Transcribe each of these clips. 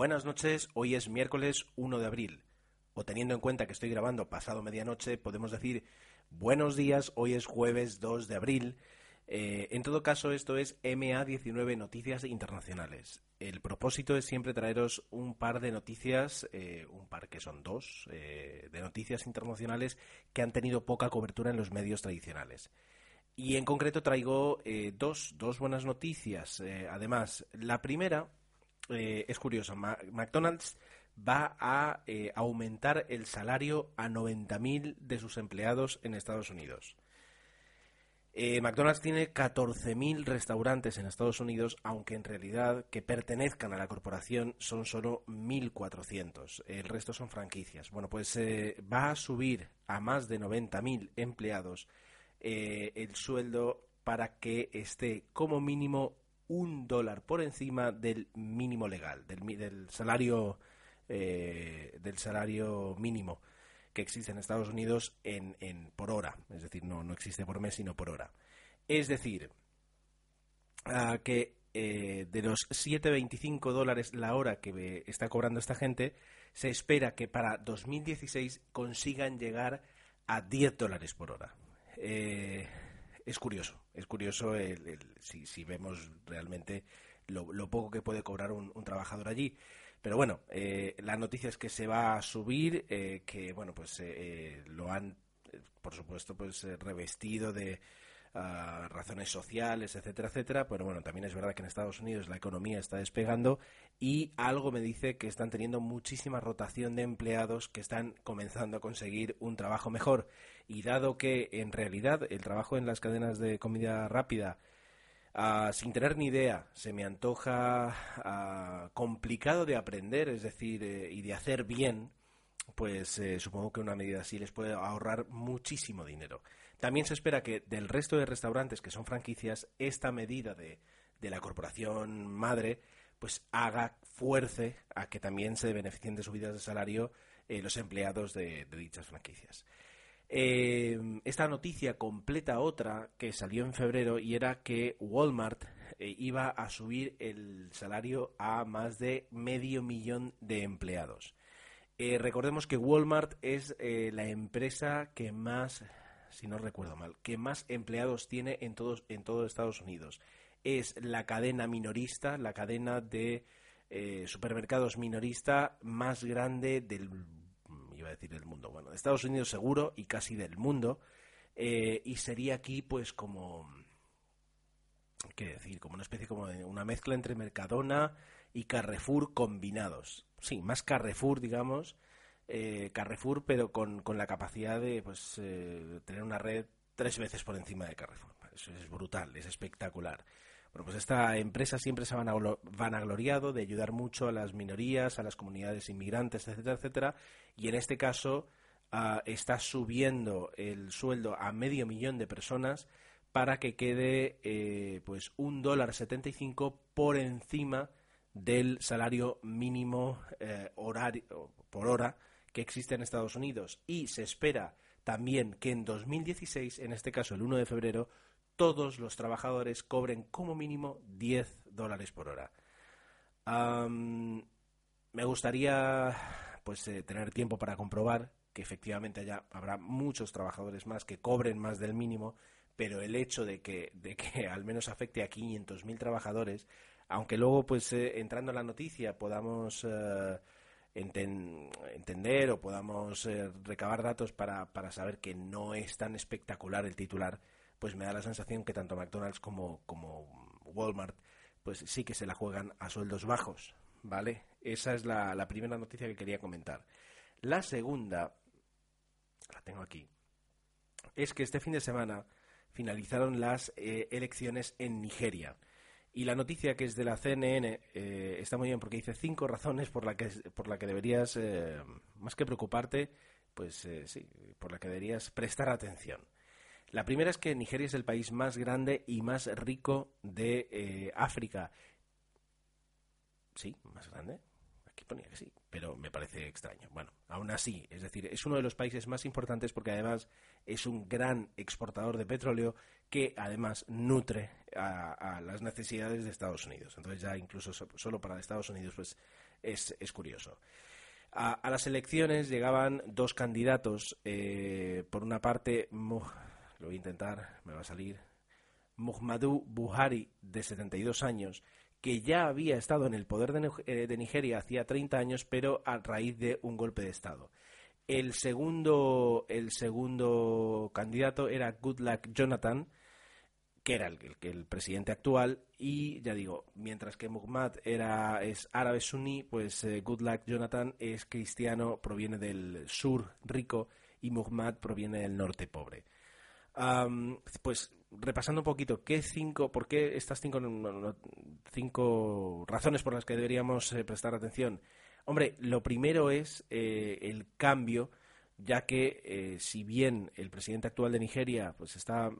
Buenas noches, hoy es miércoles 1 de abril. O teniendo en cuenta que estoy grabando pasado medianoche, podemos decir buenos días, hoy es jueves 2 de abril. Eh, en todo caso, esto es MA19 Noticias Internacionales. El propósito es siempre traeros un par de noticias, eh, un par que son dos, eh, de noticias internacionales que han tenido poca cobertura en los medios tradicionales. Y en concreto traigo dos, dos buenas noticias. además, la primera es curiosa. McDonald's va a aumentar el salario a 90.000 de sus empleados en Estados Unidos. Eh, McDonald's tiene 14.000 restaurantes en Estados Unidos, aunque en realidad que pertenezcan a la corporación son solo 1.400. El resto son franquicias. Bueno, pues eh, va a subir a más de 90.000 empleados eh, el sueldo para que esté como mínimo un dólar por encima del mínimo legal, del, salario del salario mínimo que existe en Estados Unidos en, en, por hora. Es decir, no, no existe por mes, sino por hora. Es decir, que eh, de los 7,25 dólares la hora que está cobrando esta gente, se espera que para 2016 consigan llegar a 10 dólares por hora. Eh, es curioso, es curioso si, si, vemos realmente lo, poco que puede cobrar un trabajador allí. Pero bueno, eh, la noticia es que se va a subir, eh, que bueno, pues eh, lo han, por supuesto, pues revestido de razones sociales, etcétera, etcétera. Pero bueno, también es verdad que en Estados Unidos la economía está despegando y algo me dice que están teniendo muchísima rotación de empleados que están comenzando a conseguir un trabajo mejor. Y dado que en realidad el trabajo en las cadenas de comida rápida Ah, sin tener ni idea, se me antoja ah, complicado de aprender, es decir, eh, y de hacer bien, pues eh, supongo que una medida así les puede ahorrar muchísimo dinero. También se espera que del resto de restaurantes que son franquicias, esta medida de, de la corporación madre, pues haga fuerce a que también se beneficien de subidas de salario eh, los empleados de dichas franquicias. Eh, esta noticia completa otra que salió en febrero y era que Walmart eh, iba a subir el salario a más de medio millón de empleados. Eh, recordemos que Walmart es la empresa que más, si no recuerdo mal, que más empleados tiene en todos en todo Estados Unidos. Es la cadena minorista, la cadena de supermercados minorista más grande del iba a decir del mundo, bueno, de Estados Unidos seguro y casi del mundo, eh, y sería aquí pues como, ¿qué decir? Como una especie como de una mezcla entre Mercadona y Carrefour combinados. Sí, más Carrefour, digamos, eh, Carrefour, pero con, con, la capacidad de pues eh, tener una red tres veces por encima de Carrefour. Eso es brutal, es espectacular. Bueno, pues esta empresa siempre se ha vanagloriado de ayudar mucho a las minorías, a las comunidades inmigrantes, etcétera, etcétera, y en este caso ah, está subiendo el sueldo a medio millón de personas para que quede eh, pues un dólar setenta y cinco por encima del salario mínimo eh, horario, por hora que existe en Estados Unidos y se espera también que en 2016, en este caso el 1 de febrero, todos los trabajadores cobren como mínimo 10 dólares por hora. me gustaría pues eh, tener tiempo para comprobar que efectivamente haya, habrá muchos trabajadores más que cobren más del mínimo, pero el hecho de que, de que al menos afecte a 500.000 trabajadores, aunque luego pues eh, entrando en la noticia podamos eh, entender o podamos recabar datos para, para saber que no es tan espectacular el titular, pues me da la sensación que tanto McDonald's como, como Walmart pues sí que se la juegan a sueldos bajos, ¿vale? Esa es la, primera noticia que quería comentar. La segunda, la tengo aquí, es que este fin de semana finalizaron las eh, elecciones en Nigeria. Y la noticia que es de la CNN eh, está muy bien porque dice cinco razones por la que, por la que deberías, eh, más que preocuparte, pues eh, sí, por la que deberías prestar atención. La primera es que Nigeria es el país más grande y más rico de África. Sí, más grande. Aquí ponía que sí, pero me parece extraño. Bueno, aún así, es decir, es uno de los países más importantes porque además es un gran exportador de petróleo que además nutre a, las necesidades de Estados Unidos. Entonces ya incluso solo para Estados Unidos pues es, curioso. A, las elecciones llegaban dos candidatos. Eh, por una parte, lo voy a intentar, me va a salir, Muhammadu Buhari, de 72 años, que ya había estado en el poder de, eh, Nigeria hacía 30 años, pero a raíz de un golpe de Estado. El segundo, el segundo candidato era Goodluck Jonathan, que era el, el, presidente actual, y ya digo, mientras que Muhammad era, es árabe suní, pues eh, Goodluck Jonathan es cristiano, proviene del sur rico, y Muhammad proviene del norte pobre. pues repasando un poquito, ¿qué cinco, ¿por qué estas cinco, cinco razones por las que deberíamos eh, prestar atención? Hombre, lo primero es eh, el cambio, ya que si bien el presidente actual de Nigeria pues está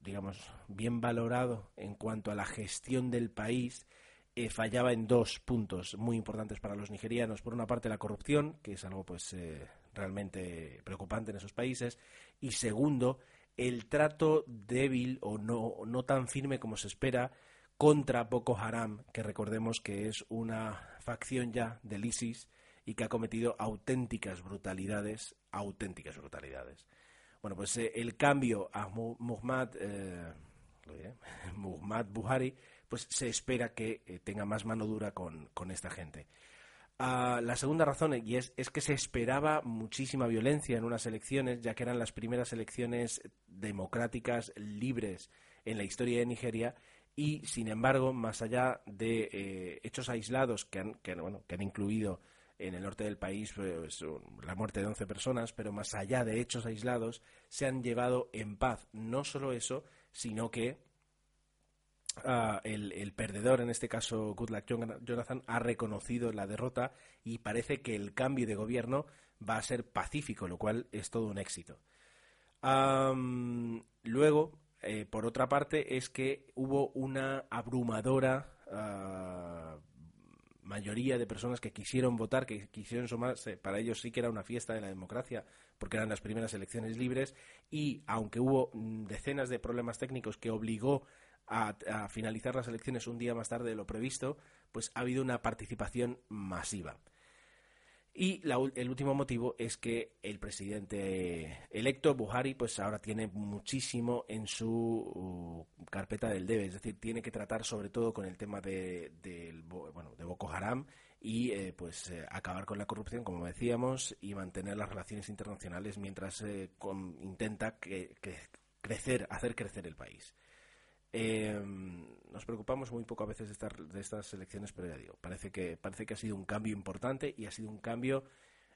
digamos, bien valorado en cuanto a la gestión del país, eh, fallaba en dos puntos muy importantes para los nigerianos. Por una parte, la corrupción, que es algo pues eh, realmente preocupante en esos países, y segundo, el trato débil o no, no tan firme como se espera contra Boko Haram, que recordemos que es una facción ya del ISIS y que ha cometido auténticas brutalidades, auténticas brutalidades. Bueno, pues eh, el cambio a Muhammad, eh, Buhari, pues se espera que eh, tenga más mano dura con, esta gente. Ah, la segunda razón y es, es, que se esperaba muchísima violencia en unas elecciones, ya que eran las primeras elecciones democráticas libres en la historia de Nigeria y, sin embargo, más allá de hechos aislados que han, que, bueno, que han incluido en el norte del país pues, la muerte de 11 personas, pero más allá de hechos aislados, se han llevado en paz. No solo eso, sino que ah, el, en este caso Goodluck Jonathan, ha reconocido la derrota y parece que el cambio de gobierno va a ser pacífico, lo cual es todo un éxito. luego, eh, por otra parte, es que hubo una abrumadora ah, mayoría de personas que quisieron votar, que quisieron sumarse, para ellos sí que era una fiesta de la democracia, porque eran las primeras elecciones libres, y aunque hubo mm, decenas de problemas técnicos que obligó a, finalizar las elecciones un día más tarde de lo previsto, pues ha habido una participación masiva. Y el último motivo es que el presidente electo, Buhari, pues ahora tiene muchísimo en su uh, carpeta del debe, es decir, tiene que tratar sobre todo con el tema de, bueno, de Boko Haram y eh, pues eh, acabar con la corrupción, como decíamos, y mantener las relaciones internacionales mientras eh, intenta crecer, hacer crecer el país. Eh, nos preocupamos muy poco a veces de, estas elecciones, pero ya digo, parece que, parece que ha sido un cambio importante y ha sido un cambio,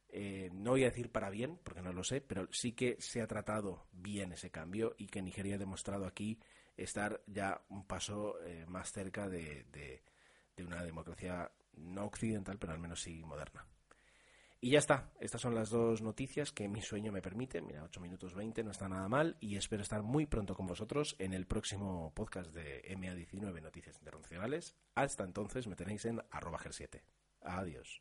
eh, no voy a decir para bien, porque no lo sé, pero sí que se ha tratado bien ese cambio y que Nigeria ha demostrado aquí estar ya un paso eh, más cerca de una democracia no occidental, pero al menos sí moderna. Y ya está, estas son las dos noticias que mi sueño me permite. Mira, 8 minutos 20 no está nada mal y espero estar muy pronto con vosotros en el próximo podcast de MA19 Noticias Internacionales. Hasta entonces me tenéis en arroba 7 Adiós.